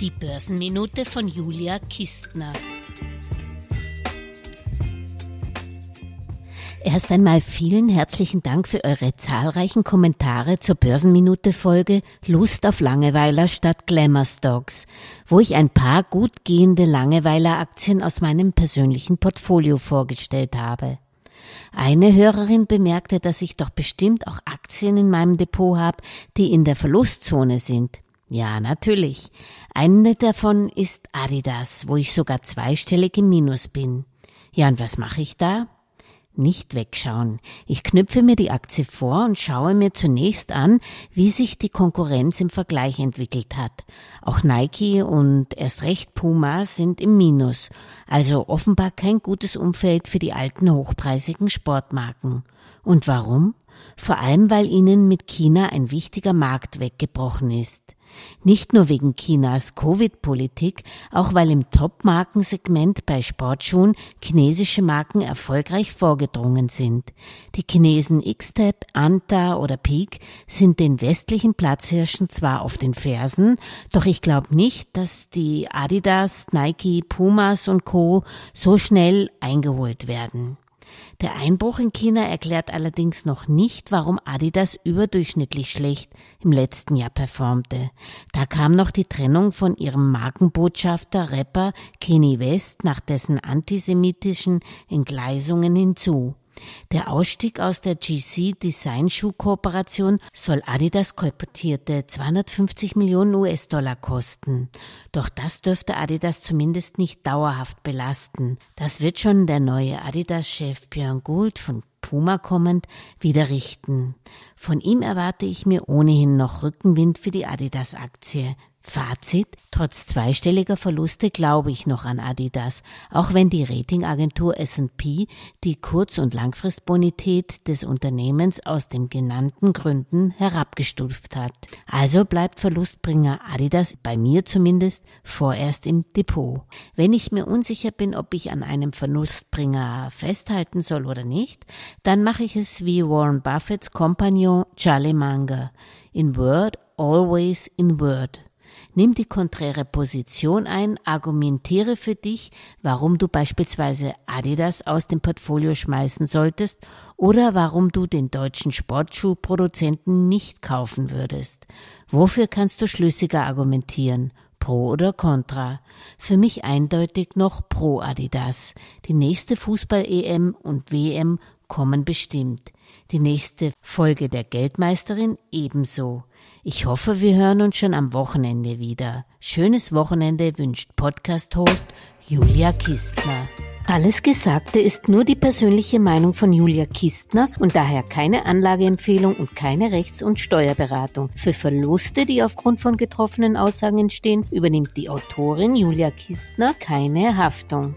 Die Börsenminute von Julia Kistner. Erst einmal vielen herzlichen Dank für eure zahlreichen Kommentare zur Börsenminute-Folge Lust auf Langeweiler statt Glamour Stocks, wo ich ein paar gut gehende Langeweiler-Aktien aus meinem persönlichen Portfolio vorgestellt habe. Eine Hörerin bemerkte, dass ich doch bestimmt auch Aktien in meinem Depot habe, die in der Verlustzone sind. Ja, natürlich. Eine davon ist Adidas, wo ich sogar zweistellig im Minus bin. Ja, und was mache ich da? Nicht wegschauen. Ich knüpfe mir die Aktie vor und schaue mir zunächst an, wie sich die Konkurrenz im Vergleich entwickelt hat. Auch Nike und erst recht Puma sind im Minus. Also offenbar kein gutes Umfeld für die alten hochpreisigen Sportmarken. Und warum? Vor allem, weil ihnen mit China ein wichtiger Markt weggebrochen ist. Nicht nur wegen Chinas Covid-Politik, auch weil im Top-Markensegment bei Sportschuhen chinesische Marken erfolgreich vorgedrungen sind. Die Chinesen Xtep, Anta oder Peak sind den westlichen Platzhirschen zwar auf den Fersen, doch ich glaube nicht, dass die Adidas, Nike, Pumas und Co. so schnell eingeholt werden. Der Einbruch in China erklärt allerdings noch nicht, warum Adidas überdurchschnittlich schlecht im letzten Jahr performte. Da kam noch die Trennung von ihrem Markenbotschafter Rapper Kenny West nach dessen antisemitischen Entgleisungen hinzu. Der Ausstieg aus der GC Design Schuh Kooperation soll Adidas kolportierte 250 Millionen US-Dollar kosten. Doch das dürfte Adidas zumindest nicht dauerhaft belasten. Das wird schon der neue Adidas-Chef Björn Gould von Puma kommend wieder richten. Von ihm erwarte ich mir ohnehin noch Rückenwind für die Adidas-Aktie. Fazit, trotz zweistelliger Verluste glaube ich noch an Adidas, auch wenn die Ratingagentur S&P die Kurz- und Langfristbonität des Unternehmens aus den genannten Gründen herabgestuft hat. Also bleibt Verlustbringer Adidas bei mir zumindest vorerst im Depot. Wenn ich mir unsicher bin, ob ich an einem Verlustbringer festhalten soll oder nicht, dann mache ich es wie Warren Buffetts Kompagnon Charlie Munger. In Word, always in Word. Nimm die konträre Position ein, argumentiere für dich, warum du beispielsweise Adidas aus dem Portfolio schmeißen solltest oder warum du den deutschen Sportschuhproduzenten nicht kaufen würdest. Wofür kannst du schlüssiger argumentieren? Pro oder Contra? Für mich eindeutig noch pro Adidas. Die nächste Fußball-EM und WM kommen bestimmt. Die nächste Folge der Geldmeisterin ebenso. Ich hoffe, wir hören uns schon am Wochenende wieder. Schönes Wochenende wünscht Podcast-Host Julia Kistner. Alles Gesagte ist nur die persönliche Meinung von Julia Kistner und daher keine Anlageempfehlung und keine Rechts- und Steuerberatung. Für Verluste, die aufgrund von getroffenen Aussagen entstehen, übernimmt die Autorin Julia Kistner keine Haftung.